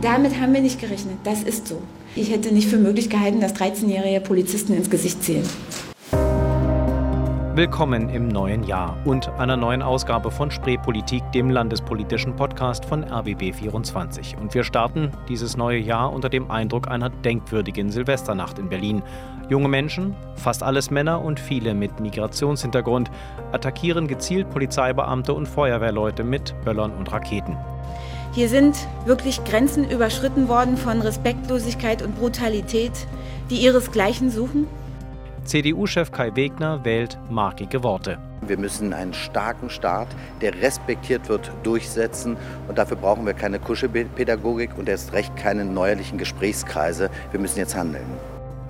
Damit haben wir nicht gerechnet. Das ist so. Ich hätte nicht für möglich gehalten, dass 13-jährige Polizisten ins Gesicht zählen. Willkommen im neuen Jahr und einer neuen Ausgabe von Spreepolitik, dem landespolitischen Podcast von RBB24. Und wir starten dieses neue Jahr unter dem Eindruck einer denkwürdigen Silvesternacht in Berlin. Junge Menschen, fast alles Männer und viele mit Migrationshintergrund, attackieren gezielt Polizeibeamte und Feuerwehrleute mit Böllern und Raketen. Hier sind wirklich Grenzen überschritten worden von Respektlosigkeit und Brutalität, die ihresgleichen suchen. CDU-Chef Kai Wegner wählt markige Worte. Wir müssen einen starken Staat, der respektiert wird, durchsetzen. Und dafür brauchen wir keine Kuschelpädagogik und erst recht keine neuerlichen Gesprächskreise. Wir müssen jetzt handeln.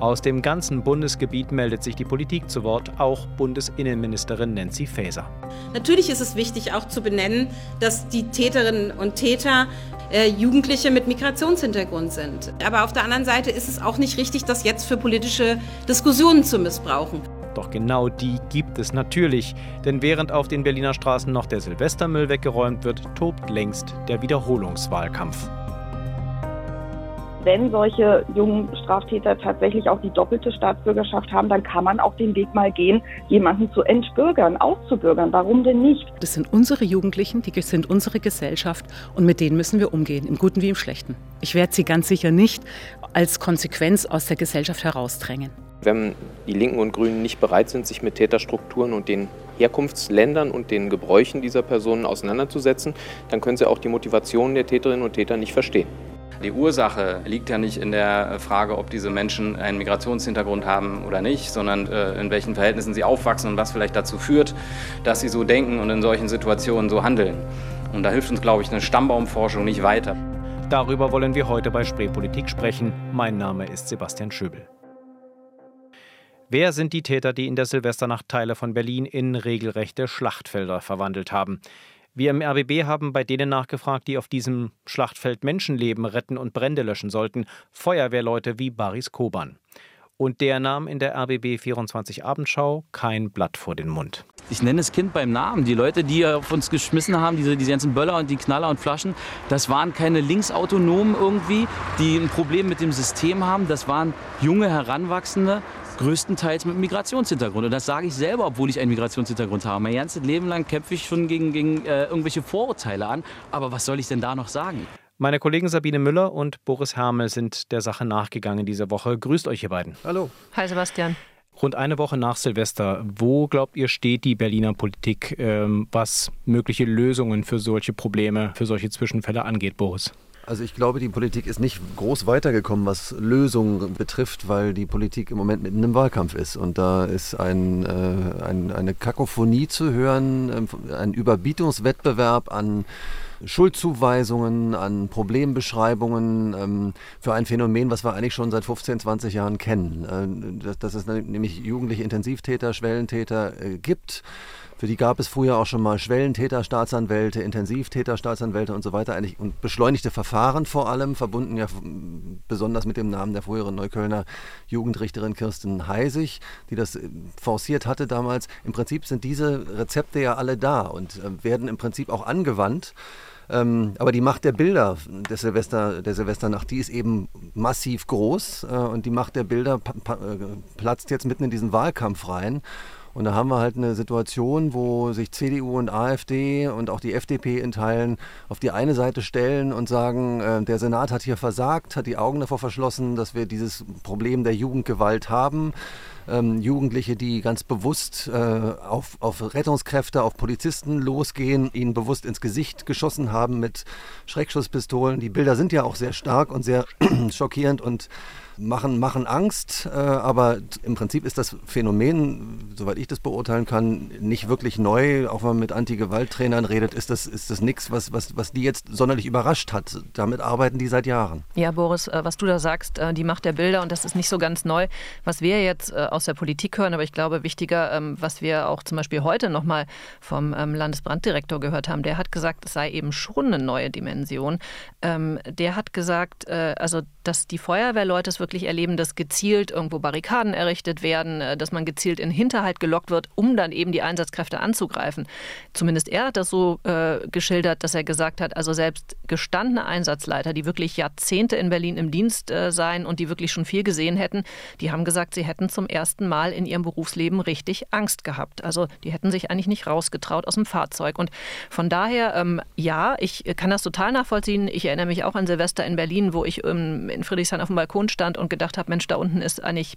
Aus dem ganzen Bundesgebiet meldet sich die Politik zu Wort, auch Bundesinnenministerin Nancy Faeser. Natürlich ist es wichtig auch zu benennen, dass die Täterinnen und Täter äh, Jugendliche mit Migrationshintergrund sind. Aber auf der anderen Seite ist es auch nicht richtig, das jetzt für politische Diskussionen zu missbrauchen. Doch genau die gibt es natürlich. Denn während auf den Berliner Straßen noch der Silvestermüll weggeräumt wird, tobt längst der Wiederholungswahlkampf wenn solche jungen Straftäter tatsächlich auch die doppelte Staatsbürgerschaft haben, dann kann man auch den Weg mal gehen, jemanden zu entbürgern, auszubürgern. Warum denn nicht? Das sind unsere Jugendlichen, die sind unsere Gesellschaft und mit denen müssen wir umgehen, im Guten wie im Schlechten. Ich werde sie ganz sicher nicht als Konsequenz aus der Gesellschaft herausdrängen. Wenn die Linken und Grünen nicht bereit sind, sich mit Täterstrukturen und den Herkunftsländern und den Gebräuchen dieser Personen auseinanderzusetzen, dann können sie auch die Motivation der Täterinnen und Täter nicht verstehen. Die Ursache liegt ja nicht in der Frage, ob diese Menschen einen Migrationshintergrund haben oder nicht, sondern äh, in welchen Verhältnissen sie aufwachsen und was vielleicht dazu führt, dass sie so denken und in solchen Situationen so handeln. Und da hilft uns, glaube ich, eine Stammbaumforschung nicht weiter. Darüber wollen wir heute bei Spreepolitik sprechen. Mein Name ist Sebastian Schöbel. Wer sind die Täter, die in der Silvesternacht Teile von Berlin in regelrechte Schlachtfelder verwandelt haben? Wir im RBB haben bei denen nachgefragt, die auf diesem Schlachtfeld Menschenleben retten und Brände löschen sollten, Feuerwehrleute wie Baris Koban. Und der nahm in der RBB 24 Abendschau kein Blatt vor den Mund. Ich nenne das Kind beim Namen. Die Leute, die auf uns geschmissen haben, diese, diese ganzen Böller und die Knaller und Flaschen, das waren keine Linksautonomen irgendwie, die ein Problem mit dem System haben. Das waren junge Heranwachsende, größtenteils mit Migrationshintergrund. Und das sage ich selber, obwohl ich einen Migrationshintergrund habe. Mein ganzes Leben lang kämpfe ich schon gegen, gegen äh, irgendwelche Vorurteile an. Aber was soll ich denn da noch sagen? Meine Kollegen Sabine Müller und Boris Hermel sind der Sache nachgegangen diese Woche. Grüßt euch, ihr beiden. Hallo. Hi, Sebastian. Rund eine Woche nach Silvester, wo glaubt ihr, steht die Berliner Politik, ähm, was mögliche Lösungen für solche Probleme, für solche Zwischenfälle angeht, Boris? Also ich glaube, die Politik ist nicht groß weitergekommen, was Lösungen betrifft, weil die Politik im Moment mitten im Wahlkampf ist. Und da ist ein, äh, ein, eine Kakophonie zu hören, äh, ein Überbietungswettbewerb an Schuldzuweisungen, an Problembeschreibungen ähm, für ein Phänomen, was wir eigentlich schon seit 15, 20 Jahren kennen. Äh, dass, dass es nämlich jugendliche Intensivtäter, Schwellentäter äh, gibt für die gab es früher auch schon mal Schwellentäter, Staatsanwälte, Intensivtäter, Staatsanwälte und so weiter eigentlich und beschleunigte Verfahren vor allem, verbunden ja besonders mit dem Namen der früheren Neuköllner Jugendrichterin Kirsten Heisig, die das äh, forciert hatte damals. Im Prinzip sind diese Rezepte ja alle da und äh, werden im Prinzip auch angewandt. Ähm, aber die Macht der Bilder der, Silvester, der Silvesternacht, die ist eben massiv groß äh, und die Macht der Bilder äh, platzt jetzt mitten in diesen Wahlkampf rein. Und da haben wir halt eine Situation, wo sich CDU und AfD und auch die FDP in Teilen auf die eine Seite stellen und sagen, äh, der Senat hat hier versagt, hat die Augen davor verschlossen, dass wir dieses Problem der Jugendgewalt haben. Ähm, Jugendliche, die ganz bewusst äh, auf, auf Rettungskräfte, auf Polizisten losgehen, ihnen bewusst ins Gesicht geschossen haben mit Schreckschusspistolen. Die Bilder sind ja auch sehr stark und sehr schockierend und machen, machen Angst, äh, aber im Prinzip ist das Phänomen, soweit ich das beurteilen kann, nicht wirklich neu. Auch wenn man mit Anti-Gewalt-Trainern redet, ist das, ist das nichts, was, was, was die jetzt sonderlich überrascht hat. Damit arbeiten die seit Jahren. Ja, Boris, äh, was du da sagst, äh, die Macht der Bilder und das ist nicht so ganz neu. Was wir jetzt äh, aus der Politik hören, aber ich glaube, wichtiger, ähm, was wir auch zum Beispiel heute nochmal vom ähm, Landesbranddirektor gehört haben, der hat gesagt, es sei eben schon eine neue Dimension. Ähm, der hat gesagt, also dass die Feuerwehrleute es wirklich erleben, dass gezielt irgendwo Barrikaden errichtet werden, äh, dass man gezielt in Hinterhalt gelockt wird, um dann eben die Einsatzkräfte anzugreifen. Zumindest er hat das so äh, geschildert, dass er gesagt hat, also selbst gestandene Einsatzleiter, die wirklich Jahrzehnte in Berlin im Dienst äh, seien und die wirklich schon viel gesehen hätten, die haben gesagt, sie hätten zum ersten Mal in ihrem Berufsleben richtig Angst gehabt. Also die hätten sich eigentlich nicht rausgetraut aus dem Fahrzeug. Und von daher, ähm, ja, ich kann das total nachvollziehen. Ich erinnere mich auch an Silvester in Berlin, wo ich ähm, in Friedrichshain auf dem Balkon stand und gedacht habe, Mensch, da unten ist eigentlich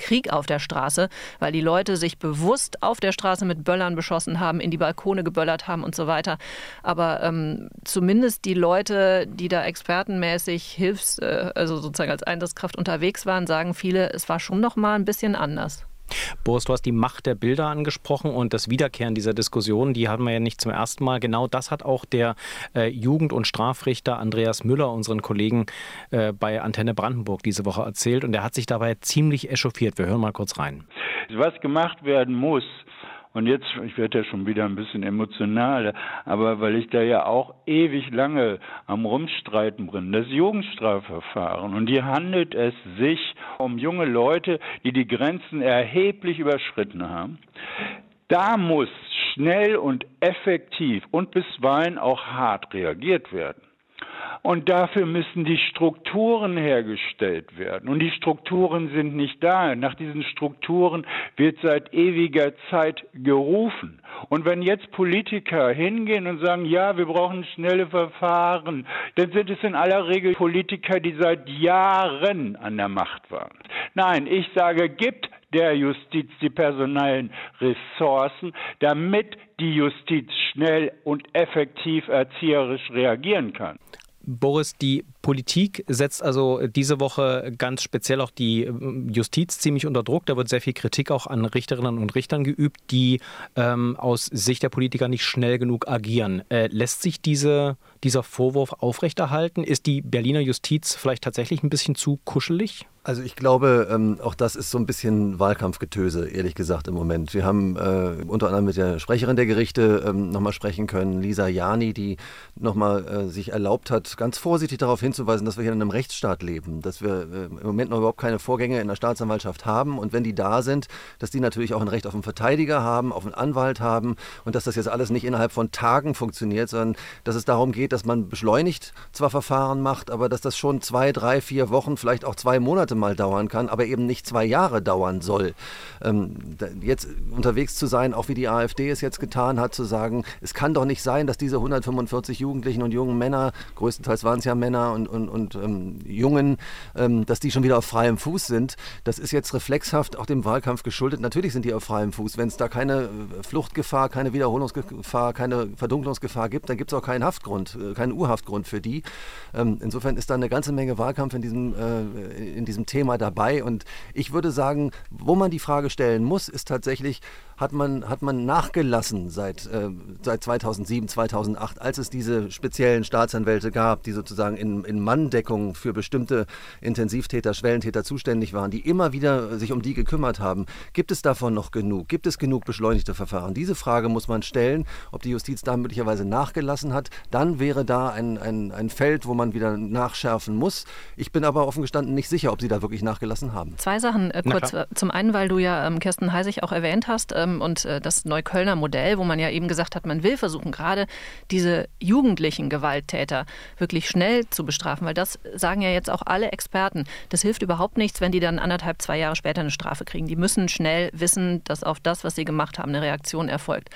Krieg auf der Straße, weil die Leute sich bewusst auf der Straße mit Böllern beschossen haben, in die Balkone geböllert haben und so weiter. Aber ähm, zumindest die Leute, die da expertenmäßig Hilfs-, äh, also sozusagen als Einsatzkraft unterwegs waren, sagen viele, es war schon noch mal ein bisschen anders. Boris, du hast die Macht der Bilder angesprochen und das Wiederkehren dieser Diskussion, die haben wir ja nicht zum ersten Mal. Genau das hat auch der äh, Jugend- und Strafrichter Andreas Müller, unseren Kollegen äh, bei Antenne Brandenburg, diese Woche erzählt und er hat sich dabei ziemlich echauffiert. Wir hören mal kurz rein. Was gemacht werden muss, und jetzt, ich werde ja schon wieder ein bisschen emotional, aber weil ich da ja auch ewig lange am Rumstreiten bin, das Jugendstrafverfahren. Und hier handelt es sich um junge Leute, die die Grenzen erheblich überschritten haben. Da muss schnell und effektiv und bisweilen auch hart reagiert werden. Und dafür müssen die Strukturen hergestellt werden. Und die Strukturen sind nicht da. Nach diesen Strukturen wird seit ewiger Zeit gerufen. Und wenn jetzt Politiker hingehen und sagen, ja, wir brauchen schnelle Verfahren, dann sind es in aller Regel Politiker, die seit Jahren an der Macht waren. Nein, ich sage, gibt der Justiz die personellen Ressourcen, damit die Justiz schnell und effektiv erzieherisch reagieren kann. Boris, die Politik setzt also diese Woche ganz speziell auch die ähm, Justiz ziemlich unter Druck. Da wird sehr viel Kritik auch an Richterinnen und Richtern geübt, die ähm, aus Sicht der Politiker nicht schnell genug agieren. Äh, lässt sich diese, dieser Vorwurf aufrechterhalten? Ist die Berliner Justiz vielleicht tatsächlich ein bisschen zu kuschelig? Also ich glaube, ähm, auch das ist so ein bisschen Wahlkampfgetöse, ehrlich gesagt, im Moment. Wir haben äh, unter anderem mit der Sprecherin der Gerichte ähm, nochmal sprechen können, Lisa Jani, die nochmal äh, sich erlaubt hat, ganz vorsichtig darauf hinzuweisen, dass wir hier in einem Rechtsstaat leben, dass wir äh, im Moment noch überhaupt keine Vorgänge in der Staatsanwaltschaft haben und wenn die da sind, dass die natürlich auch ein Recht auf einen Verteidiger haben, auf einen Anwalt haben und dass das jetzt alles nicht innerhalb von Tagen funktioniert, sondern dass es darum geht, dass man beschleunigt zwar Verfahren macht, aber dass das schon zwei, drei, vier Wochen, vielleicht auch zwei Monate mal dauern kann, aber eben nicht zwei Jahre dauern soll. Ähm, jetzt unterwegs zu sein, auch wie die AfD es jetzt getan hat, zu sagen, es kann doch nicht sein, dass diese 145 Jugendlichen und jungen Männer, größtenteils waren es ja Männer und, und, und ähm, Jungen, ähm, dass die schon wieder auf freiem Fuß sind. Das ist jetzt reflexhaft auch dem Wahlkampf geschuldet. Natürlich sind die auf freiem Fuß. Wenn es da keine äh, Fluchtgefahr, keine Wiederholungsgefahr, keine Verdunklungsgefahr gibt, dann gibt es auch keinen Haftgrund, äh, keinen Urhaftgrund für die. Ähm, insofern ist da eine ganze Menge Wahlkampf in diesem, äh, in diesem diesem Thema dabei. Und ich würde sagen, wo man die Frage stellen muss, ist tatsächlich, hat man, hat man nachgelassen seit, äh, seit 2007, 2008, als es diese speziellen Staatsanwälte gab, die sozusagen in, in Manndeckung für bestimmte Intensivtäter, Schwellentäter zuständig waren, die immer wieder sich um die gekümmert haben. Gibt es davon noch genug? Gibt es genug beschleunigte Verfahren? Diese Frage muss man stellen, ob die Justiz da möglicherweise nachgelassen hat. Dann wäre da ein, ein, ein Feld, wo man wieder nachschärfen muss. Ich bin aber offen gestanden nicht sicher, ob sie da wirklich nachgelassen haben. Zwei Sachen äh, kurz. Zum einen, weil du ja ähm, Kirsten Heisig auch erwähnt hast. Ähm, und äh, das Neuköllner Modell, wo man ja eben gesagt hat, man will versuchen, gerade diese jugendlichen Gewalttäter wirklich schnell zu bestrafen, weil das sagen ja jetzt auch alle Experten. Das hilft überhaupt nichts, wenn die dann anderthalb, zwei Jahre später eine Strafe kriegen. Die müssen schnell wissen, dass auf das, was sie gemacht haben, eine Reaktion erfolgt.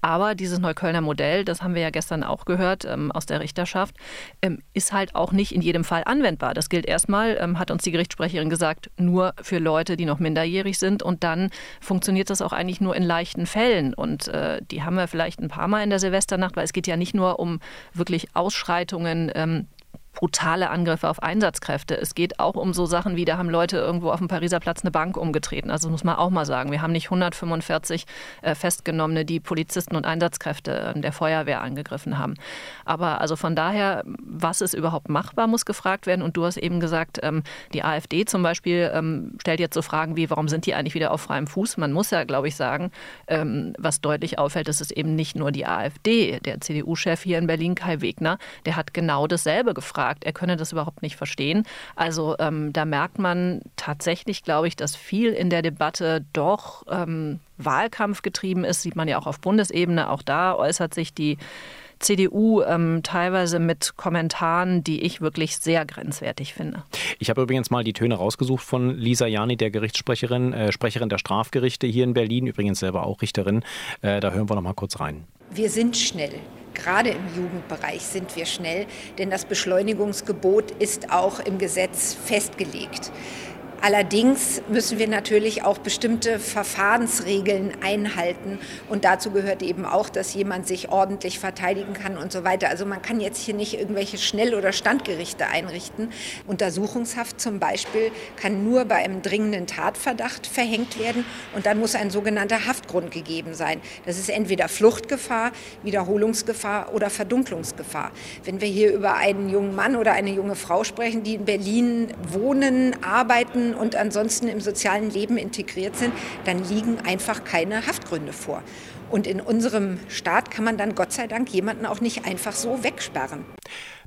Aber dieses Neuköllner Modell, das haben wir ja gestern auch gehört ähm, aus der Richterschaft, ähm, ist halt auch nicht in jedem Fall anwendbar. Das gilt erstmal, ähm, hat uns die Gerichtssprecherin gesagt, nur für Leute, die noch minderjährig sind. Und dann funktioniert das auch eigentlich nur in leichten Fällen. Und äh, die haben wir vielleicht ein paar Mal in der Silvesternacht, weil es geht ja nicht nur um wirklich Ausschreitungen. Ähm, brutale Angriffe auf Einsatzkräfte. Es geht auch um so Sachen wie, da haben Leute irgendwo auf dem Pariser Platz eine Bank umgetreten. Also muss man auch mal sagen, wir haben nicht 145 äh, Festgenommene, die Polizisten und Einsatzkräfte äh, der Feuerwehr angegriffen haben. Aber also von daher, was ist überhaupt machbar, muss gefragt werden. Und du hast eben gesagt, ähm, die AfD zum Beispiel ähm, stellt jetzt so Fragen wie, warum sind die eigentlich wieder auf freiem Fuß? Man muss ja, glaube ich, sagen, ähm, was deutlich auffällt, ist es eben nicht nur die AfD. Der CDU-Chef hier in Berlin, Kai Wegner, der hat genau dasselbe gefragt sagt, er könne das überhaupt nicht verstehen. Also ähm, da merkt man tatsächlich, glaube ich, dass viel in der Debatte doch ähm, Wahlkampf getrieben ist. Sieht man ja auch auf Bundesebene. Auch da äußert sich die CDU ähm, teilweise mit Kommentaren, die ich wirklich sehr grenzwertig finde. Ich habe übrigens mal die Töne rausgesucht von Lisa Jani, der Gerichtssprecherin, äh, Sprecherin der Strafgerichte hier in Berlin, übrigens selber auch Richterin. Äh, da hören wir noch mal kurz rein. Wir sind schnell. Gerade im Jugendbereich sind wir schnell, denn das Beschleunigungsgebot ist auch im Gesetz festgelegt. Allerdings müssen wir natürlich auch bestimmte Verfahrensregeln einhalten. Und dazu gehört eben auch, dass jemand sich ordentlich verteidigen kann und so weiter. Also man kann jetzt hier nicht irgendwelche Schnell- oder Standgerichte einrichten. Untersuchungshaft zum Beispiel kann nur bei einem dringenden Tatverdacht verhängt werden. Und dann muss ein sogenannter Haftgrund gegeben sein. Das ist entweder Fluchtgefahr, Wiederholungsgefahr oder Verdunklungsgefahr. Wenn wir hier über einen jungen Mann oder eine junge Frau sprechen, die in Berlin wohnen, arbeiten, und ansonsten im sozialen Leben integriert sind, dann liegen einfach keine Haftgründe vor. Und in unserem Staat kann man dann Gott sei Dank jemanden auch nicht einfach so wegsperren.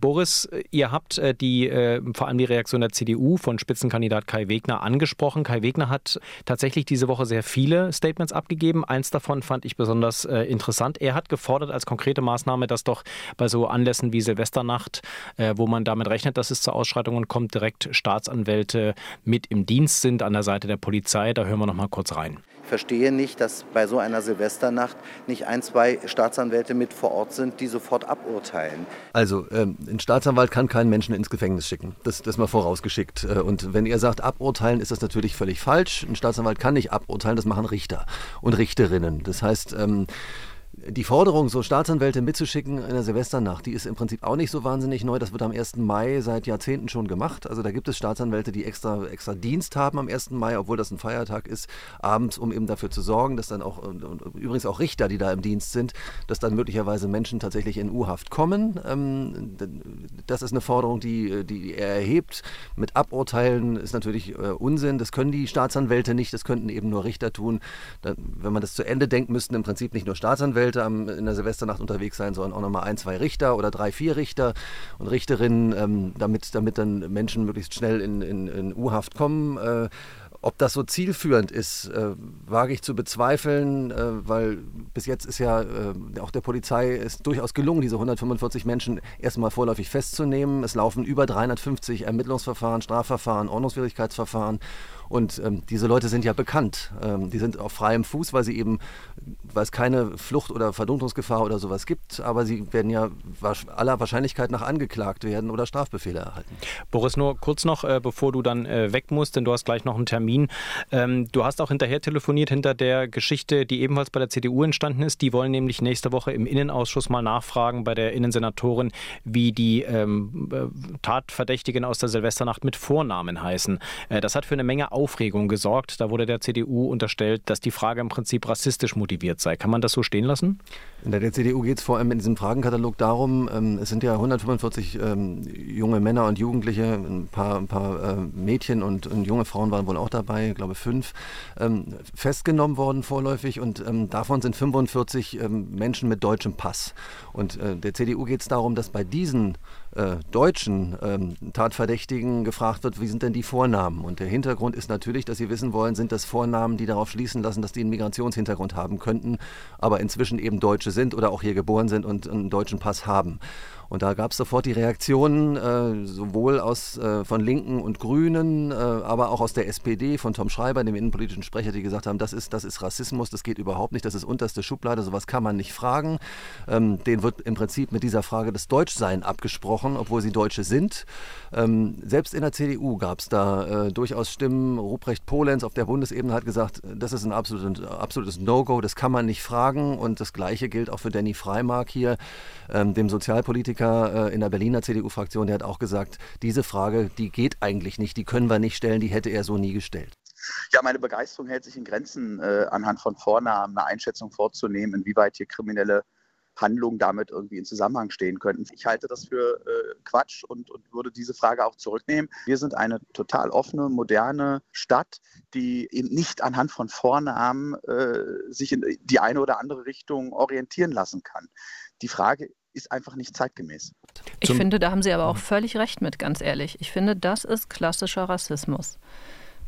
Boris, ihr habt äh, die, äh, vor allem die Reaktion der CDU von Spitzenkandidat Kai Wegner angesprochen. Kai Wegner hat tatsächlich diese Woche sehr viele Statements abgegeben. Eins davon fand ich besonders äh, interessant. Er hat gefordert als konkrete Maßnahme, dass doch bei so Anlässen wie Silvesternacht, äh, wo man damit rechnet, dass es zu Ausschreitungen kommt, direkt Staatsanwälte mit im Dienst sind an der Seite der Polizei. Da hören wir noch mal kurz rein verstehe nicht, dass bei so einer Silvesternacht nicht ein, zwei Staatsanwälte mit vor Ort sind, die sofort aburteilen. Also ähm, ein Staatsanwalt kann keinen Menschen ins Gefängnis schicken. Das, das mal vorausgeschickt. Äh, und wenn ihr sagt aburteilen, ist das natürlich völlig falsch. Ein Staatsanwalt kann nicht aburteilen, das machen Richter und Richterinnen. Das heißt, ähm, die Forderung, so Staatsanwälte mitzuschicken in der Silvesternacht, die ist im Prinzip auch nicht so wahnsinnig neu. Das wird am 1. Mai seit Jahrzehnten schon gemacht. Also da gibt es Staatsanwälte, die extra, extra Dienst haben am 1. Mai, obwohl das ein Feiertag ist, abends, um eben dafür zu sorgen, dass dann auch, übrigens auch Richter, die da im Dienst sind, dass dann möglicherweise Menschen tatsächlich in U-Haft kommen. Ähm, das ist eine Forderung, die, die er erhebt. Mit Aburteilen ist natürlich äh, Unsinn. Das können die Staatsanwälte nicht, das könnten eben nur Richter tun. Wenn man das zu Ende denkt, müssten im Prinzip nicht nur Staatsanwälte Rechtsanwälte am, in der Silvesternacht unterwegs sein, sondern auch nochmal ein, zwei Richter oder drei, vier Richter und Richterinnen, ähm, damit, damit dann Menschen möglichst schnell in, in, in U-Haft kommen. Äh, ob das so zielführend ist, äh, wage ich zu bezweifeln, äh, weil bis jetzt ist ja äh, auch der Polizei ist durchaus gelungen, diese 145 Menschen erstmal vorläufig festzunehmen. Es laufen über 350 Ermittlungsverfahren, Strafverfahren, Ordnungswidrigkeitsverfahren und ähm, diese Leute sind ja bekannt. Ähm, die sind auf freiem Fuß, weil sie eben, weil es keine Flucht- oder Verdunklungsgefahr oder sowas gibt, aber sie werden ja aller Wahrscheinlichkeit nach angeklagt werden oder Strafbefehle erhalten. Boris, nur kurz noch, äh, bevor du dann äh, weg musst, denn du hast gleich noch einen Termin. Ähm, du hast auch hinterher telefoniert hinter der Geschichte, die ebenfalls bei der CDU entstanden ist. Die wollen nämlich nächste Woche im Innenausschuss mal nachfragen bei der Innensenatorin, wie die ähm, äh, Tatverdächtigen aus der Silvesternacht mit Vornamen heißen. Äh, das hat für eine Menge Aufregung gesorgt. Da wurde der CDU unterstellt, dass die Frage im Prinzip rassistisch motiviert sei. Kann man das so stehen lassen? In der CDU geht es vor allem in diesem Fragenkatalog darum, ähm, es sind ja 145 ähm, junge Männer und Jugendliche, ein paar, ein paar äh, Mädchen und, und, junge Frauen waren wohl auch dabei, ich glaube fünf, ähm, festgenommen worden vorläufig und ähm, davon sind 45 ähm, Menschen mit deutschem Pass. Und äh, der CDU geht es darum, dass bei diesen äh, deutschen ähm, Tatverdächtigen gefragt wird, wie sind denn die Vornamen? Und der Hintergrund ist natürlich, dass sie wissen wollen, sind das Vornamen, die darauf schließen lassen, dass die einen Migrationshintergrund haben könnten, aber inzwischen eben Deutsche sind oder auch hier geboren sind und einen deutschen Pass haben. Und da gab es sofort die Reaktionen, äh, sowohl aus, äh, von Linken und Grünen, äh, aber auch aus der SPD, von Tom Schreiber, dem innenpolitischen Sprecher, die gesagt haben, das ist, das ist Rassismus, das geht überhaupt nicht, das ist unterste Schublade, sowas kann man nicht fragen. Ähm, den wird im Prinzip mit dieser Frage des Deutschsein abgesprochen, obwohl sie Deutsche sind. Ähm, selbst in der CDU gab es da äh, durchaus Stimmen. Ruprecht Polenz auf der Bundesebene hat gesagt, das ist ein absolutes, absolutes No-Go, das kann man nicht fragen. Und das Gleiche gilt auch für Danny Freimark hier, ähm, dem Sozialpolitiker Becker äh, in der Berliner CDU-Fraktion, der hat auch gesagt, diese Frage, die geht eigentlich nicht, die können wir nicht stellen, die hätte er so nie gestellt. Ja, meine Begeisterung hält sich in Grenzen, äh, anhand von Vornamen eine Einschätzung vorzunehmen, inwieweit hier kriminelle Handlungen damit irgendwie in Zusammenhang stehen könnten. Ich halte das für äh, Quatsch und, und würde diese Frage auch zurücknehmen. Wir sind eine total offene, moderne Stadt, die eben nicht anhand von Vornamen äh, sich in die eine oder andere Richtung orientieren lassen kann. Die Frage ist einfach nicht zeitgemäß. Ich finde, da haben Sie aber auch völlig recht mit, ganz ehrlich. Ich finde, das ist klassischer Rassismus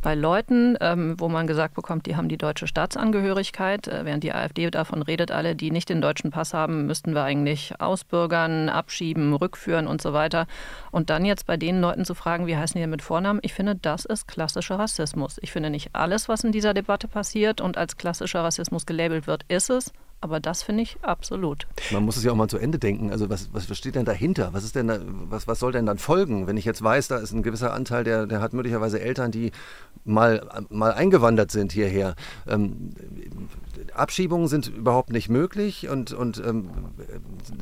bei Leuten, ähm, wo man gesagt bekommt, die haben die deutsche Staatsangehörigkeit, äh, während die AfD davon redet, alle, die nicht den deutschen Pass haben, müssten wir eigentlich ausbürgern, abschieben, rückführen und so weiter. Und dann jetzt bei den Leuten zu fragen, wie heißen die denn mit Vornamen, ich finde, das ist klassischer Rassismus. Ich finde nicht alles, was in dieser Debatte passiert und als klassischer Rassismus gelabelt wird, ist es. Aber das finde ich absolut. Man muss es ja auch mal zu Ende denken. Also was, was steht denn dahinter? Was, ist denn da, was, was soll denn dann folgen? Wenn ich jetzt weiß, da ist ein gewisser Anteil, der, der hat möglicherweise Eltern, die mal, mal eingewandert sind hierher. Ähm, Abschiebungen sind überhaupt nicht möglich und, und ähm,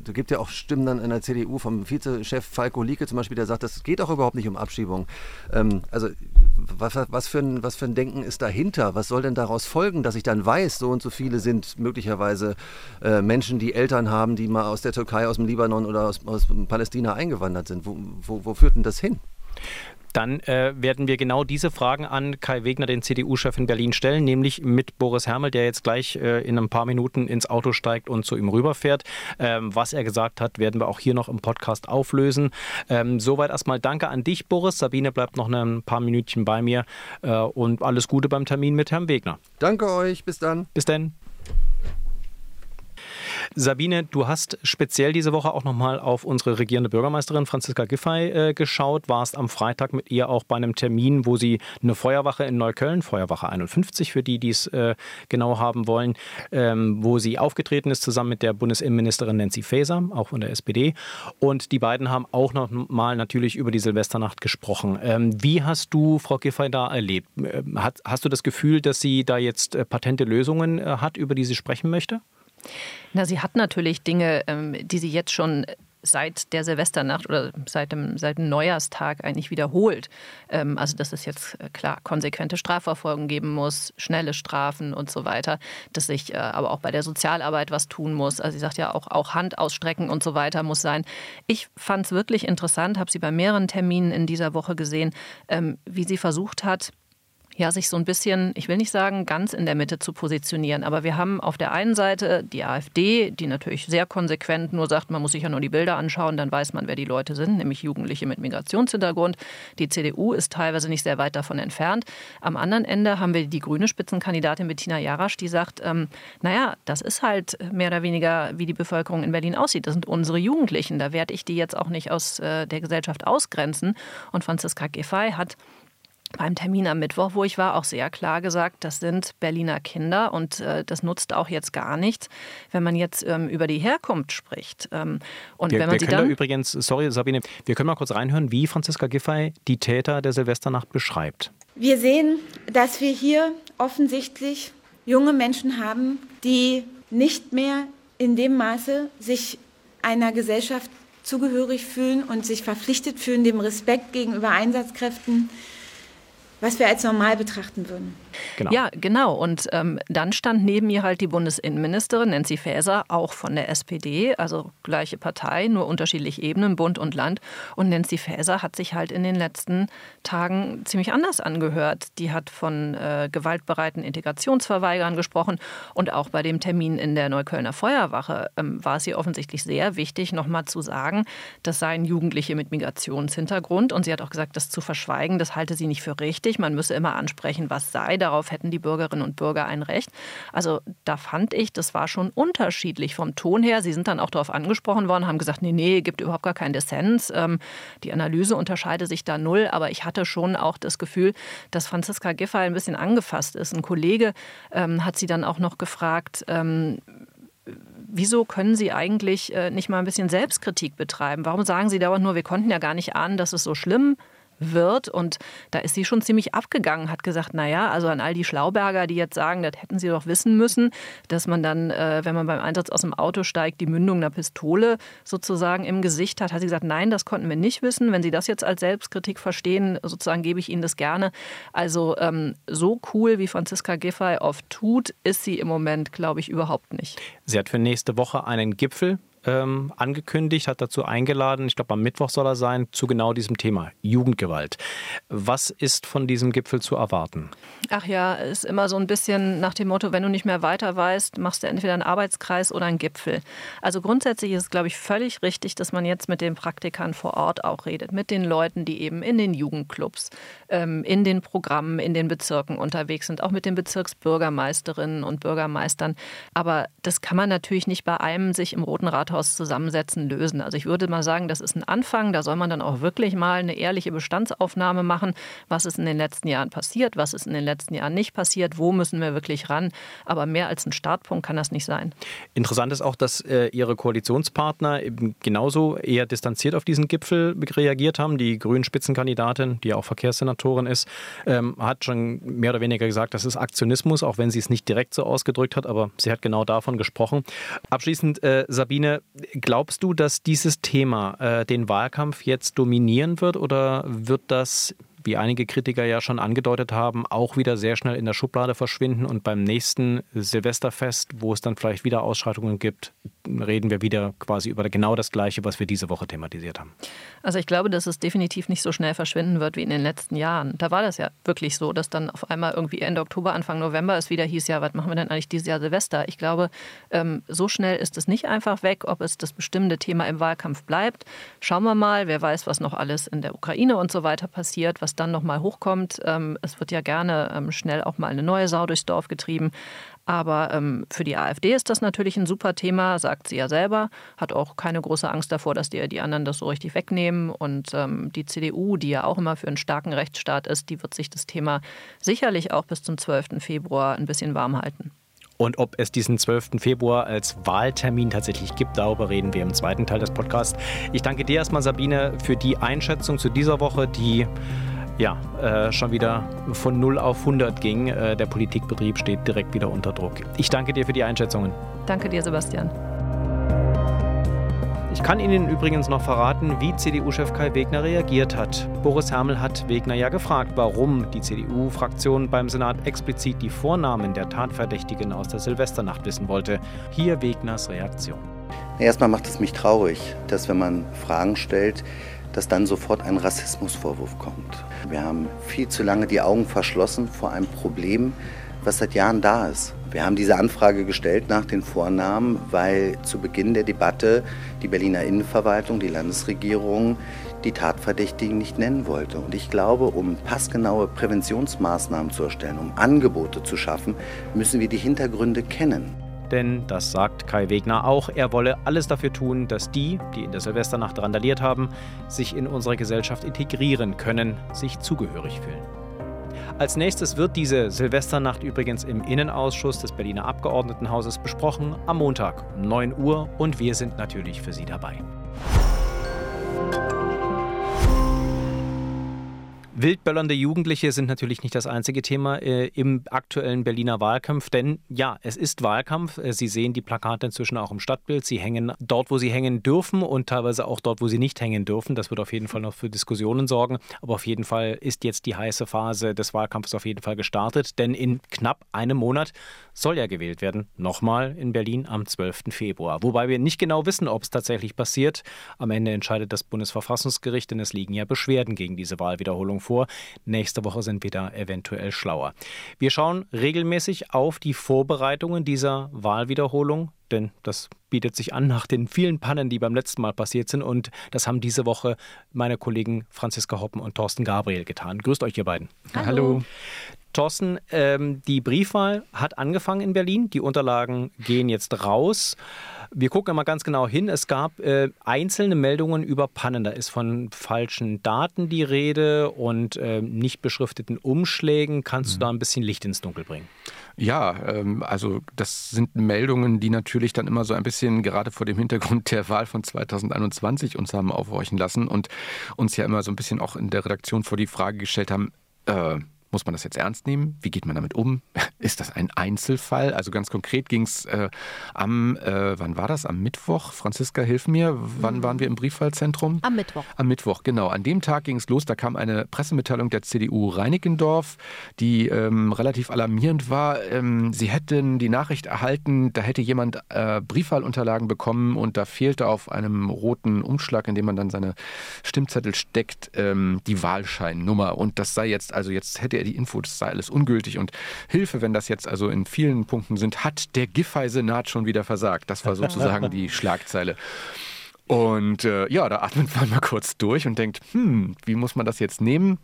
da gibt ja auch Stimmen dann in der CDU vom Vizechef Falko Lieke zum Beispiel, der sagt, das geht auch überhaupt nicht um Abschiebung. Ähm, also was, was, für ein, was für ein Denken ist dahinter? Was soll denn daraus folgen, dass ich dann weiß, so und so viele sind möglicherweise äh, Menschen, die Eltern haben, die mal aus der Türkei, aus dem Libanon oder aus, aus Palästina eingewandert sind? Wo, wo, wo führt denn das hin? Dann äh, werden wir genau diese Fragen an Kai Wegner, den CDU-Chef in Berlin, stellen, nämlich mit Boris Hermel, der jetzt gleich äh, in ein paar Minuten ins Auto steigt und zu ihm rüberfährt. Ähm, was er gesagt hat, werden wir auch hier noch im Podcast auflösen. Ähm, soweit erstmal danke an dich, Boris. Sabine bleibt noch ein paar Minütchen bei mir äh, und alles Gute beim Termin mit Herrn Wegner. Danke euch, bis dann. Bis dann. Sabine, du hast speziell diese Woche auch nochmal auf unsere regierende Bürgermeisterin Franziska Giffey äh, geschaut, warst am Freitag mit ihr auch bei einem Termin, wo sie eine Feuerwache in Neukölln, Feuerwache 51 für die, die es äh, genau haben wollen, ähm, wo sie aufgetreten ist zusammen mit der Bundesinnenministerin Nancy Faeser, auch von der SPD. Und die beiden haben auch nochmal natürlich über die Silvesternacht gesprochen. Ähm, wie hast du Frau Giffey da erlebt? Ähm, hat, hast du das Gefühl, dass sie da jetzt äh, patente Lösungen äh, hat, über die sie sprechen möchte? Na, sie hat natürlich Dinge, ähm, die sie jetzt schon seit der Silvesternacht oder seit dem, seit dem Neujahrstag eigentlich wiederholt. Ähm, also dass es jetzt äh, klar konsequente Strafverfolgung geben muss, schnelle Strafen und so weiter, dass sich äh, aber auch bei der Sozialarbeit was tun muss. Also sie sagt ja auch, auch Hand ausstrecken und so weiter muss sein. Ich fand es wirklich interessant, habe sie bei mehreren Terminen in dieser Woche gesehen, ähm, wie sie versucht hat, ja, sich so ein bisschen, ich will nicht sagen, ganz in der Mitte zu positionieren. Aber wir haben auf der einen Seite die AfD, die natürlich sehr konsequent nur sagt, man muss sich ja nur die Bilder anschauen, dann weiß man, wer die Leute sind, nämlich Jugendliche mit Migrationshintergrund. Die CDU ist teilweise nicht sehr weit davon entfernt. Am anderen Ende haben wir die grüne Spitzenkandidatin Bettina Jarasch, die sagt, ähm, naja, das ist halt mehr oder weniger, wie die Bevölkerung in Berlin aussieht. Das sind unsere Jugendlichen. Da werde ich die jetzt auch nicht aus äh, der Gesellschaft ausgrenzen. Und Franziska Giffey hat beim Termin am Mittwoch, wo ich war, auch sehr klar gesagt, das sind Berliner Kinder und äh, das nutzt auch jetzt gar nichts, wenn man jetzt ähm, über die Herkunft spricht. Ähm, und wir, wenn man wir können da übrigens, sorry Sabine, wir können mal kurz reinhören, wie Franziska Giffey die Täter der Silvesternacht beschreibt. Wir sehen, dass wir hier offensichtlich junge Menschen haben, die nicht mehr in dem Maße sich einer Gesellschaft zugehörig fühlen und sich verpflichtet fühlen, dem Respekt gegenüber Einsatzkräften was wir als normal betrachten würden. Genau. Ja, genau. Und ähm, dann stand neben ihr halt die Bundesinnenministerin Nancy Faeser, auch von der SPD, also gleiche Partei, nur unterschiedliche Ebenen, Bund und Land. Und Nancy Faeser hat sich halt in den letzten Tagen ziemlich anders angehört. Die hat von äh, gewaltbereiten Integrationsverweigern gesprochen und auch bei dem Termin in der Neuköllner Feuerwache ähm, war es ihr offensichtlich sehr wichtig, nochmal zu sagen, das seien Jugendliche mit Migrationshintergrund. Und sie hat auch gesagt, das zu verschweigen, das halte sie nicht für richtig. Man müsse immer ansprechen, was sei. Darauf hätten die Bürgerinnen und Bürger ein Recht. Also da fand ich, das war schon unterschiedlich vom Ton her. Sie sind dann auch darauf angesprochen worden, haben gesagt, nee, nee, gibt überhaupt gar keinen Dissens. Ähm, die Analyse unterscheide sich da null. Aber ich hatte schon auch das Gefühl, dass Franziska Giffey ein bisschen angefasst ist. Ein Kollege ähm, hat sie dann auch noch gefragt, ähm, wieso können Sie eigentlich äh, nicht mal ein bisschen Selbstkritik betreiben? Warum sagen Sie dauernd nur, wir konnten ja gar nicht ahnen, dass es so schlimm wird. Und da ist sie schon ziemlich abgegangen, hat gesagt, naja, also an all die Schlauberger, die jetzt sagen, das hätten sie doch wissen müssen, dass man dann, äh, wenn man beim Einsatz aus dem Auto steigt, die Mündung einer Pistole sozusagen im Gesicht hat, hat sie gesagt, nein, das konnten wir nicht wissen. Wenn Sie das jetzt als Selbstkritik verstehen, sozusagen gebe ich Ihnen das gerne. Also ähm, so cool, wie Franziska Giffey oft tut, ist sie im Moment, glaube ich, überhaupt nicht. Sie hat für nächste Woche einen Gipfel ähm, angekündigt, hat dazu eingeladen, ich glaube am Mittwoch soll er sein, zu genau diesem Thema Jugendgewalt. Was ist von diesem Gipfel zu erwarten? Ach ja, ist immer so ein bisschen nach dem Motto, wenn du nicht mehr weiter weißt, machst du entweder einen Arbeitskreis oder einen Gipfel. Also grundsätzlich ist es, glaube ich, völlig richtig, dass man jetzt mit den Praktikern vor Ort auch redet, mit den Leuten, die eben in den Jugendclubs, ähm, in den Programmen, in den Bezirken unterwegs sind, auch mit den Bezirksbürgermeisterinnen und Bürgermeistern. Aber das kann man natürlich nicht bei einem sich im Roten Rathaus Rathaus zusammensetzen, lösen. Also ich würde mal sagen, das ist ein Anfang. Da soll man dann auch wirklich mal eine ehrliche Bestandsaufnahme machen. Was ist in den letzten Jahren passiert? Was ist in den letzten Jahren nicht passiert? Wo müssen wir wirklich ran? Aber mehr als ein Startpunkt kann das nicht sein. Interessant ist auch, dass äh, Ihre Koalitionspartner eben genauso eher distanziert auf diesen Gipfel reagiert haben. Die grünen Spitzenkandidatin, die auch Verkehrssenatorin ist, ähm, hat schon mehr oder weniger gesagt, das ist Aktionismus, auch wenn sie es nicht direkt so ausgedrückt hat, aber sie hat genau davon gesprochen. Abschließend, äh, Sabine, Glaubst du, dass dieses Thema äh, den Wahlkampf jetzt dominieren wird oder wird das wie einige Kritiker ja schon angedeutet haben, auch wieder sehr schnell in der Schublade verschwinden und beim nächsten Silvesterfest, wo es dann vielleicht wieder Ausschreitungen gibt, reden wir wieder quasi über genau das Gleiche, was wir diese Woche thematisiert haben. Also ich glaube, dass es definitiv nicht so schnell verschwinden wird wie in den letzten Jahren. Da war das ja wirklich so, dass dann auf einmal irgendwie Ende Oktober, Anfang November es wieder hieß, ja, was machen wir denn eigentlich dieses Jahr Silvester? Ich glaube, ähm, so schnell ist es nicht einfach weg, ob es das bestimmte Thema im Wahlkampf bleibt. Schauen wir mal, wer weiß, was noch alles in der Ukraine und so weiter passiert, was dann nochmal hochkommt. Ähm, es wird ja gerne ähm, schnell auch mal eine neue Sau durchs Dorf getrieben. Aber ähm, für die AfD ist das natürlich ein super Thema, sagt sie ja selber. Hat auch keine große Angst davor, dass die, die anderen das so richtig wegnehmen. Und ähm, die CDU, die ja auch immer für einen starken Rechtsstaat ist, die wird sich das Thema sicherlich auch bis zum 12. Februar ein bisschen warm halten. Und ob es diesen 12. Februar als Wahltermin tatsächlich gibt, darüber reden wir im zweiten Teil des Podcasts. Ich danke dir erstmal, Sabine, für die Einschätzung zu dieser Woche, die ja, äh, schon wieder von 0 auf 100 ging. Äh, der Politikbetrieb steht direkt wieder unter Druck. Ich danke dir für die Einschätzungen. Danke dir, Sebastian. Ich kann Ihnen übrigens noch verraten, wie CDU-Chef Kai Wegner reagiert hat. Boris Hermel hat Wegner ja gefragt, warum die CDU-Fraktion beim Senat explizit die Vornamen der Tatverdächtigen aus der Silvesternacht wissen wollte. Hier Wegners Reaktion. Erstmal macht es mich traurig, dass wenn man Fragen stellt, dass dann sofort ein Rassismusvorwurf kommt. Wir haben viel zu lange die Augen verschlossen vor einem Problem, was seit Jahren da ist. Wir haben diese Anfrage gestellt nach den Vornamen, weil zu Beginn der Debatte die Berliner Innenverwaltung, die Landesregierung die Tatverdächtigen nicht nennen wollte. Und ich glaube, um passgenaue Präventionsmaßnahmen zu erstellen, um Angebote zu schaffen, müssen wir die Hintergründe kennen. Denn, das sagt Kai Wegner auch, er wolle alles dafür tun, dass die, die in der Silvesternacht randaliert haben, sich in unsere Gesellschaft integrieren können, sich zugehörig fühlen. Als nächstes wird diese Silvesternacht übrigens im Innenausschuss des Berliner Abgeordnetenhauses besprochen, am Montag um 9 Uhr und wir sind natürlich für Sie dabei. Wildböllernde Jugendliche sind natürlich nicht das einzige Thema äh, im aktuellen Berliner Wahlkampf, denn ja, es ist Wahlkampf. Äh, sie sehen die Plakate inzwischen auch im Stadtbild. Sie hängen dort, wo sie hängen dürfen und teilweise auch dort, wo sie nicht hängen dürfen. Das wird auf jeden Fall noch für Diskussionen sorgen. Aber auf jeden Fall ist jetzt die heiße Phase des Wahlkampfs auf jeden Fall gestartet, denn in knapp einem Monat soll ja gewählt werden. Nochmal in Berlin am 12. Februar. Wobei wir nicht genau wissen, ob es tatsächlich passiert. Am Ende entscheidet das Bundesverfassungsgericht, denn es liegen ja Beschwerden gegen diese Wahlwiederholung vor. Nächste Woche sind wir da eventuell schlauer. Wir schauen regelmäßig auf die Vorbereitungen dieser Wahlwiederholung, denn das bietet sich an nach den vielen Pannen, die beim letzten Mal passiert sind. Und das haben diese Woche meine Kollegen Franziska Hoppen und Thorsten Gabriel getan. Grüßt euch, ihr beiden. Hallo. Hallo. Thorsten, ähm, die Briefwahl hat angefangen in Berlin. Die Unterlagen gehen jetzt raus. Wir gucken mal ganz genau hin. Es gab äh, einzelne Meldungen über Pannen. Da ist von falschen Daten die Rede und äh, nicht beschrifteten Umschlägen. Kannst mhm. du da ein bisschen Licht ins Dunkel bringen? Ja, ähm, also das sind Meldungen, die natürlich dann immer so ein bisschen gerade vor dem Hintergrund der Wahl von 2021 uns haben aufhorchen lassen und uns ja immer so ein bisschen auch in der Redaktion vor die Frage gestellt haben, äh, muss man das jetzt ernst nehmen? Wie geht man damit um? Ist das ein Einzelfall? Also ganz konkret ging es äh, am, äh, wann war das? Am Mittwoch? Franziska, hilf mir. Wann mhm. waren wir im Briefwahlzentrum? Am Mittwoch. Am Mittwoch, genau. An dem Tag ging es los. Da kam eine Pressemitteilung der CDU Reinickendorf, die ähm, relativ alarmierend war. Ähm, sie hätten die Nachricht erhalten, da hätte jemand äh, Briefwahlunterlagen bekommen und da fehlte auf einem roten Umschlag, in dem man dann seine Stimmzettel steckt, ähm, die Wahlscheinnummer. Und das sei jetzt, also jetzt hätte er die Info, das sei alles ungültig und Hilfe, wenn das jetzt also in vielen Punkten sind, hat der Giffey-Senat schon wieder versagt. Das war sozusagen die Schlagzeile. Und äh, ja, da atmet man mal kurz durch und denkt, hm, wie muss man das jetzt nehmen?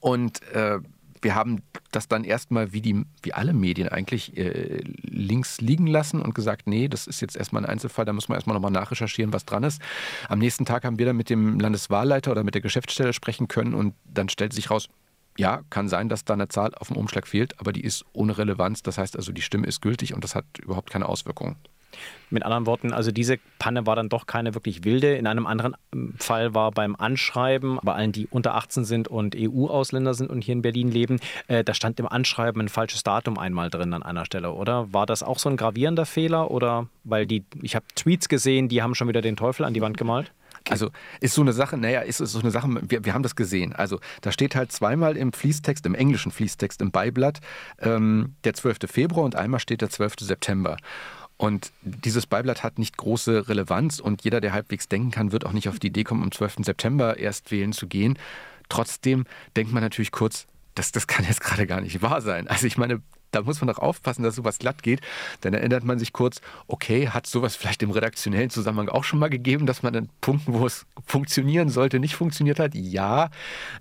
Und äh, wir haben das dann erstmal wie, die, wie alle Medien eigentlich äh, links liegen lassen und gesagt, nee, das ist jetzt erstmal ein Einzelfall, da muss man erstmal nochmal nachrecherchieren, was dran ist. Am nächsten Tag haben wir dann mit dem Landeswahlleiter oder mit der Geschäftsstelle sprechen können und dann stellt sich raus, ja, kann sein, dass da eine Zahl auf dem Umschlag fehlt, aber die ist ohne Relevanz. Das heißt also, die Stimme ist gültig und das hat überhaupt keine Auswirkungen. Mit anderen Worten, also diese Panne war dann doch keine wirklich wilde. In einem anderen ähm, Fall war beim Anschreiben, bei allen, die unter 18 sind und EU-Ausländer sind und hier in Berlin leben, äh, da stand im Anschreiben ein falsches Datum einmal drin an einer Stelle, oder? War das auch so ein gravierender Fehler? Oder weil die, ich habe Tweets gesehen, die haben schon wieder den Teufel an die Wand gemalt? Also ist so eine Sache, naja, ist, ist so eine Sache, wir, wir haben das gesehen. Also da steht halt zweimal im Fließtext, im englischen Fließtext, im Beiblatt, ähm, der 12. Februar und einmal steht der 12. September. Und dieses Beiblatt hat nicht große Relevanz und jeder, der halbwegs denken kann, wird auch nicht auf die Idee kommen, am 12. September erst wählen zu gehen. Trotzdem denkt man natürlich kurz, das, das kann jetzt gerade gar nicht wahr sein. Also ich meine, da muss man doch aufpassen, dass sowas glatt geht. Dann erinnert man sich kurz, okay, hat sowas vielleicht im redaktionellen Zusammenhang auch schon mal gegeben, dass man an Punkten, wo es funktionieren sollte, nicht funktioniert hat? Ja,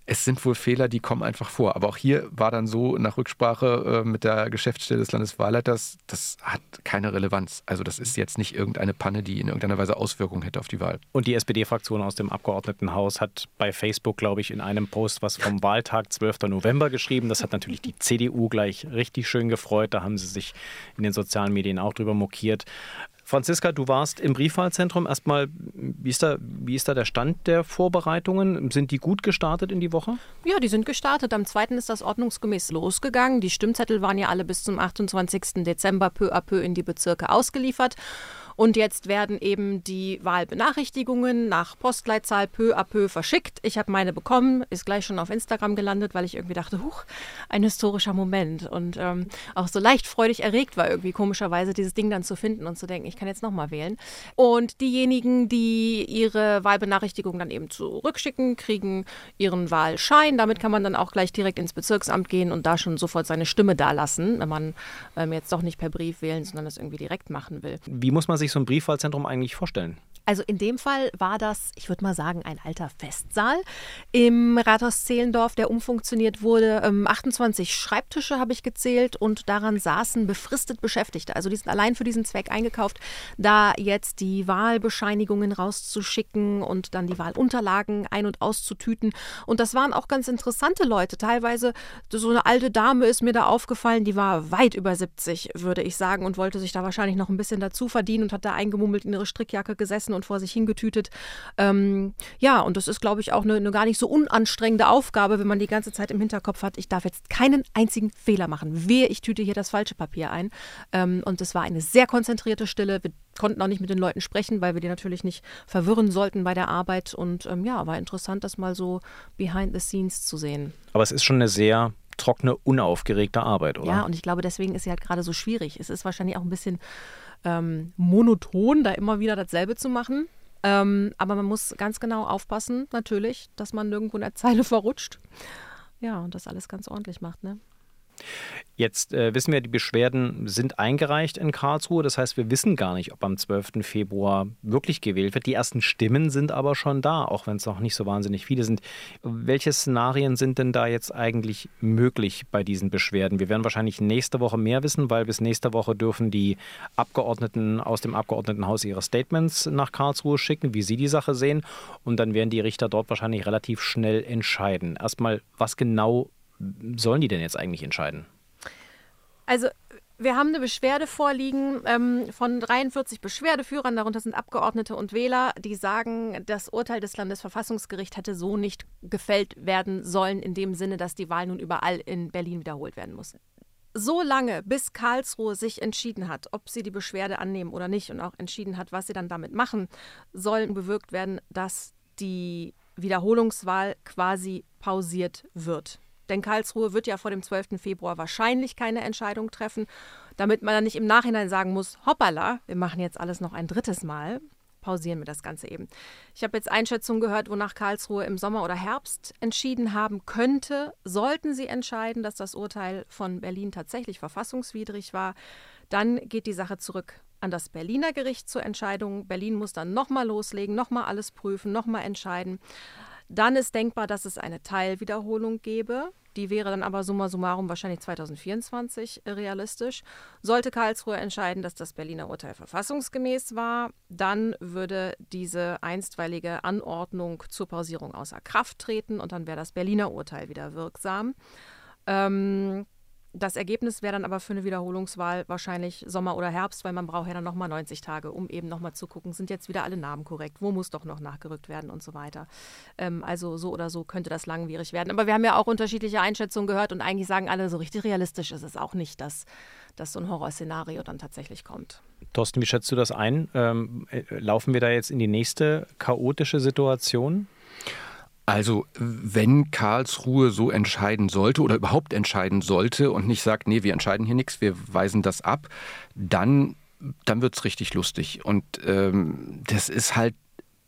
es sind wohl Fehler, die kommen einfach vor. Aber auch hier war dann so nach Rücksprache äh, mit der Geschäftsstelle des Landeswahlleiters, das hat keine Relevanz. Also das ist jetzt nicht irgendeine Panne, die in irgendeiner Weise Auswirkungen hätte auf die Wahl. Und die SPD-Fraktion aus dem Abgeordnetenhaus hat bei Facebook, glaube ich, in einem Post was vom Wahltag 12. November geschrieben. Das hat natürlich die CDU gleich richtig schön schön gefreut. Da haben sie sich in den sozialen Medien auch drüber mokiert. Franziska, du warst im Briefwahlzentrum. Erstmal, wie ist, da, wie ist da der Stand der Vorbereitungen? Sind die gut gestartet in die Woche? Ja, die sind gestartet. Am 2. ist das ordnungsgemäß losgegangen. Die Stimmzettel waren ja alle bis zum 28. Dezember peu à peu in die Bezirke ausgeliefert. Und jetzt werden eben die Wahlbenachrichtigungen nach Postleitzahl peu à peu verschickt. Ich habe meine bekommen, ist gleich schon auf Instagram gelandet, weil ich irgendwie dachte, huch, ein historischer Moment. Und ähm, auch so leicht freudig erregt war irgendwie komischerweise dieses Ding dann zu finden und zu denken, ich kann jetzt nochmal wählen. Und diejenigen, die ihre Wahlbenachrichtigung dann eben zurückschicken, kriegen ihren Wahlschein. Damit kann man dann auch gleich direkt ins Bezirksamt gehen und da schon sofort seine Stimme dalassen, wenn man ähm, jetzt doch nicht per Brief wählen, sondern das irgendwie direkt machen will. Wie muss man sich so ein Briefwahlzentrum eigentlich vorstellen? Also in dem Fall war das, ich würde mal sagen, ein alter Festsaal im Rathaus Zehlendorf, der umfunktioniert wurde. 28 ähm, Schreibtische habe ich gezählt und daran saßen befristet Beschäftigte. Also die sind allein für diesen Zweck eingekauft, da jetzt die Wahlbescheinigungen rauszuschicken und dann die Wahlunterlagen ein- und auszutüten. Und das waren auch ganz interessante Leute. Teilweise so eine alte Dame ist mir da aufgefallen, die war weit über 70, würde ich sagen, und wollte sich da wahrscheinlich noch ein bisschen dazu verdienen und hat da eingemummelt in ihre Strickjacke gesessen gegessen und vor sich hingetütet. Ähm, ja, und das ist, glaube ich, auch eine, eine gar nicht so unanstrengende Aufgabe, wenn man die ganze Zeit im Hinterkopf hat, ich darf jetzt keinen einzigen Fehler machen. Wehe, ich tüte hier das falsche Papier ein. Ähm, und es war eine sehr konzentrierte Stille. Wir konnten auch nicht mit den Leuten sprechen, weil wir die natürlich nicht verwirren sollten bei der Arbeit. Und ähm, ja, war interessant, das mal so behind the scenes zu sehen. Aber es ist schon eine sehr trockene, unaufgeregte Arbeit, oder? Ja, und ich glaube, deswegen ist sie halt gerade so schwierig. Es ist wahrscheinlich auch ein bisschen ähm, monoton, da immer wieder dasselbe zu machen. Ähm, aber man muss ganz genau aufpassen, natürlich, dass man nirgendwo in der Zeile verrutscht. Ja, und das alles ganz ordentlich macht, ne? Jetzt äh, wissen wir, die Beschwerden sind eingereicht in Karlsruhe. Das heißt, wir wissen gar nicht, ob am 12. Februar wirklich gewählt wird. Die ersten Stimmen sind aber schon da, auch wenn es noch nicht so wahnsinnig viele sind. Welche Szenarien sind denn da jetzt eigentlich möglich bei diesen Beschwerden? Wir werden wahrscheinlich nächste Woche mehr wissen, weil bis nächste Woche dürfen die Abgeordneten aus dem Abgeordnetenhaus ihre Statements nach Karlsruhe schicken, wie sie die Sache sehen. Und dann werden die Richter dort wahrscheinlich relativ schnell entscheiden. Erstmal, was genau sollen die denn jetzt eigentlich entscheiden? Also wir haben eine Beschwerde vorliegen ähm, von 43 Beschwerdeführern, darunter sind Abgeordnete und Wähler, die sagen, das Urteil des Landesverfassungsgerichts hätte so nicht gefällt werden sollen, in dem Sinne, dass die Wahl nun überall in Berlin wiederholt werden muss. So lange, bis Karlsruhe sich entschieden hat, ob sie die Beschwerde annehmen oder nicht und auch entschieden hat, was sie dann damit machen, soll bewirkt werden, dass die Wiederholungswahl quasi pausiert wird. Denn Karlsruhe wird ja vor dem 12. Februar wahrscheinlich keine Entscheidung treffen, damit man dann nicht im Nachhinein sagen muss, hoppala, wir machen jetzt alles noch ein drittes Mal. Pausieren wir das Ganze eben. Ich habe jetzt Einschätzungen gehört, wonach Karlsruhe im Sommer oder Herbst entschieden haben könnte. Sollten sie entscheiden, dass das Urteil von Berlin tatsächlich verfassungswidrig war, dann geht die Sache zurück an das Berliner Gericht zur Entscheidung. Berlin muss dann nochmal loslegen, nochmal alles prüfen, nochmal entscheiden. Dann ist denkbar, dass es eine Teilwiederholung gäbe. Die wäre dann aber summa summarum wahrscheinlich 2024 realistisch. Sollte Karlsruhe entscheiden, dass das Berliner Urteil verfassungsgemäß war, dann würde diese einstweilige Anordnung zur Pausierung außer Kraft treten und dann wäre das Berliner Urteil wieder wirksam. Ähm, das Ergebnis wäre dann aber für eine Wiederholungswahl wahrscheinlich Sommer oder Herbst, weil man braucht ja dann nochmal 90 Tage, um eben nochmal zu gucken, sind jetzt wieder alle Namen korrekt, wo muss doch noch nachgerückt werden und so weiter. Ähm, also so oder so könnte das langwierig werden. Aber wir haben ja auch unterschiedliche Einschätzungen gehört und eigentlich sagen alle, so richtig realistisch ist es auch nicht, dass, dass so ein Horrorszenario dann tatsächlich kommt. Thorsten, wie schätzt du das ein? Ähm, äh, laufen wir da jetzt in die nächste chaotische Situation? Also, wenn Karlsruhe so entscheiden sollte oder überhaupt entscheiden sollte und nicht sagt, nee, wir entscheiden hier nichts, wir weisen das ab, dann, dann wird es richtig lustig. Und ähm, das ist halt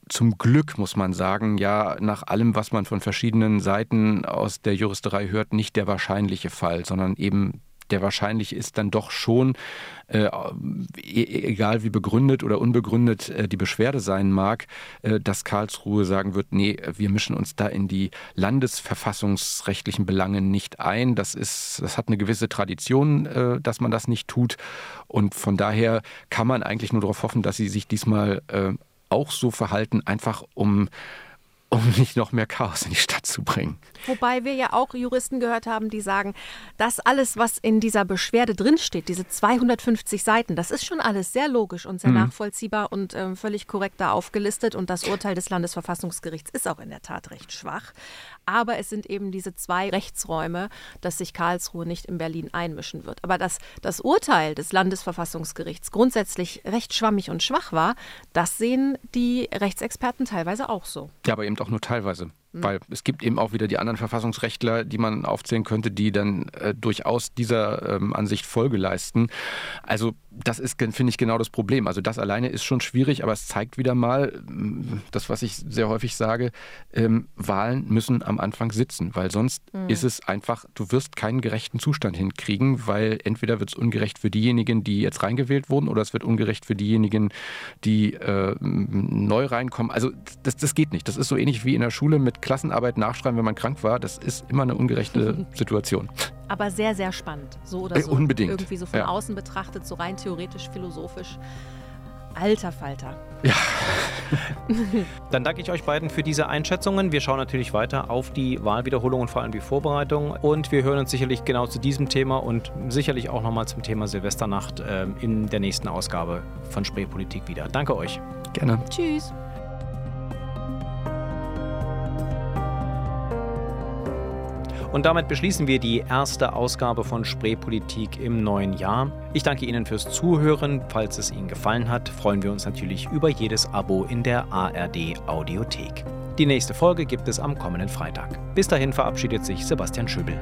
zum Glück, muss man sagen, ja, nach allem, was man von verschiedenen Seiten aus der Juristerei hört, nicht der wahrscheinliche Fall, sondern eben der wahrscheinlich ist dann doch schon, äh, e, egal wie begründet oder unbegründet äh, die Beschwerde sein mag, äh, dass Karlsruhe sagen wird, nee, wir mischen uns da in die landesverfassungsrechtlichen Belange nicht ein. Das ist, das hat eine gewisse Tradition, äh, dass man das nicht tut. Und von daher kann man eigentlich nur darauf hoffen, dass sie sich diesmal äh, auch so verhalten, einfach um um nicht noch mehr Chaos in die Stadt zu bringen. Wobei wir ja auch Juristen gehört haben, die sagen, das alles, was in dieser Beschwerde drinsteht, diese 250 Seiten, das ist schon alles sehr logisch und sehr mhm. nachvollziehbar und äh, völlig korrekt da aufgelistet. Und das Urteil des Landesverfassungsgerichts ist auch in der Tat recht schwach. Aber es sind eben diese zwei Rechtsräume, dass sich Karlsruhe nicht in Berlin einmischen wird. Aber dass das Urteil des Landesverfassungsgerichts grundsätzlich recht schwammig und schwach war, das sehen die Rechtsexperten teilweise auch so. Ja, aber eben auch nur teilweise. Mhm. Weil es gibt eben auch wieder die anderen Verfassungsrechtler, die man aufzählen könnte, die dann äh, durchaus dieser ähm, Ansicht Folge leisten. Also das ist, finde ich, genau das Problem. Also das alleine ist schon schwierig, aber es zeigt wieder mal, mm, das, was ich sehr häufig sage, ähm, Wahlen müssen am Anfang sitzen, weil sonst mhm. ist es einfach, du wirst keinen gerechten Zustand hinkriegen, weil entweder wird es ungerecht für diejenigen, die jetzt reingewählt wurden, oder es wird ungerecht für diejenigen, die äh, neu reinkommen. Also das, das geht nicht. Das ist so ähnlich wie in der Schule mit Klassenarbeit nachschreiben, wenn man krank war. Das ist immer eine ungerechte Situation. Aber sehr, sehr spannend. So oder so. Äh, unbedingt. Irgendwie so von ja. außen betrachtet, so rein theoretisch, philosophisch. Alter Falter. Ja. Dann danke ich euch beiden für diese Einschätzungen. Wir schauen natürlich weiter auf die Wahlwiederholung und vor allem die Vorbereitung. Und wir hören uns sicherlich genau zu diesem Thema und sicherlich auch nochmal zum Thema Silvesternacht äh, in der nächsten Ausgabe von Spreepolitik wieder. Danke euch. Gerne. Tschüss. Und damit beschließen wir die erste Ausgabe von Spreepolitik im neuen Jahr. Ich danke Ihnen fürs Zuhören. Falls es Ihnen gefallen hat, freuen wir uns natürlich über jedes Abo in der ARD Audiothek. Die nächste Folge gibt es am kommenden Freitag. Bis dahin verabschiedet sich Sebastian Schöbel.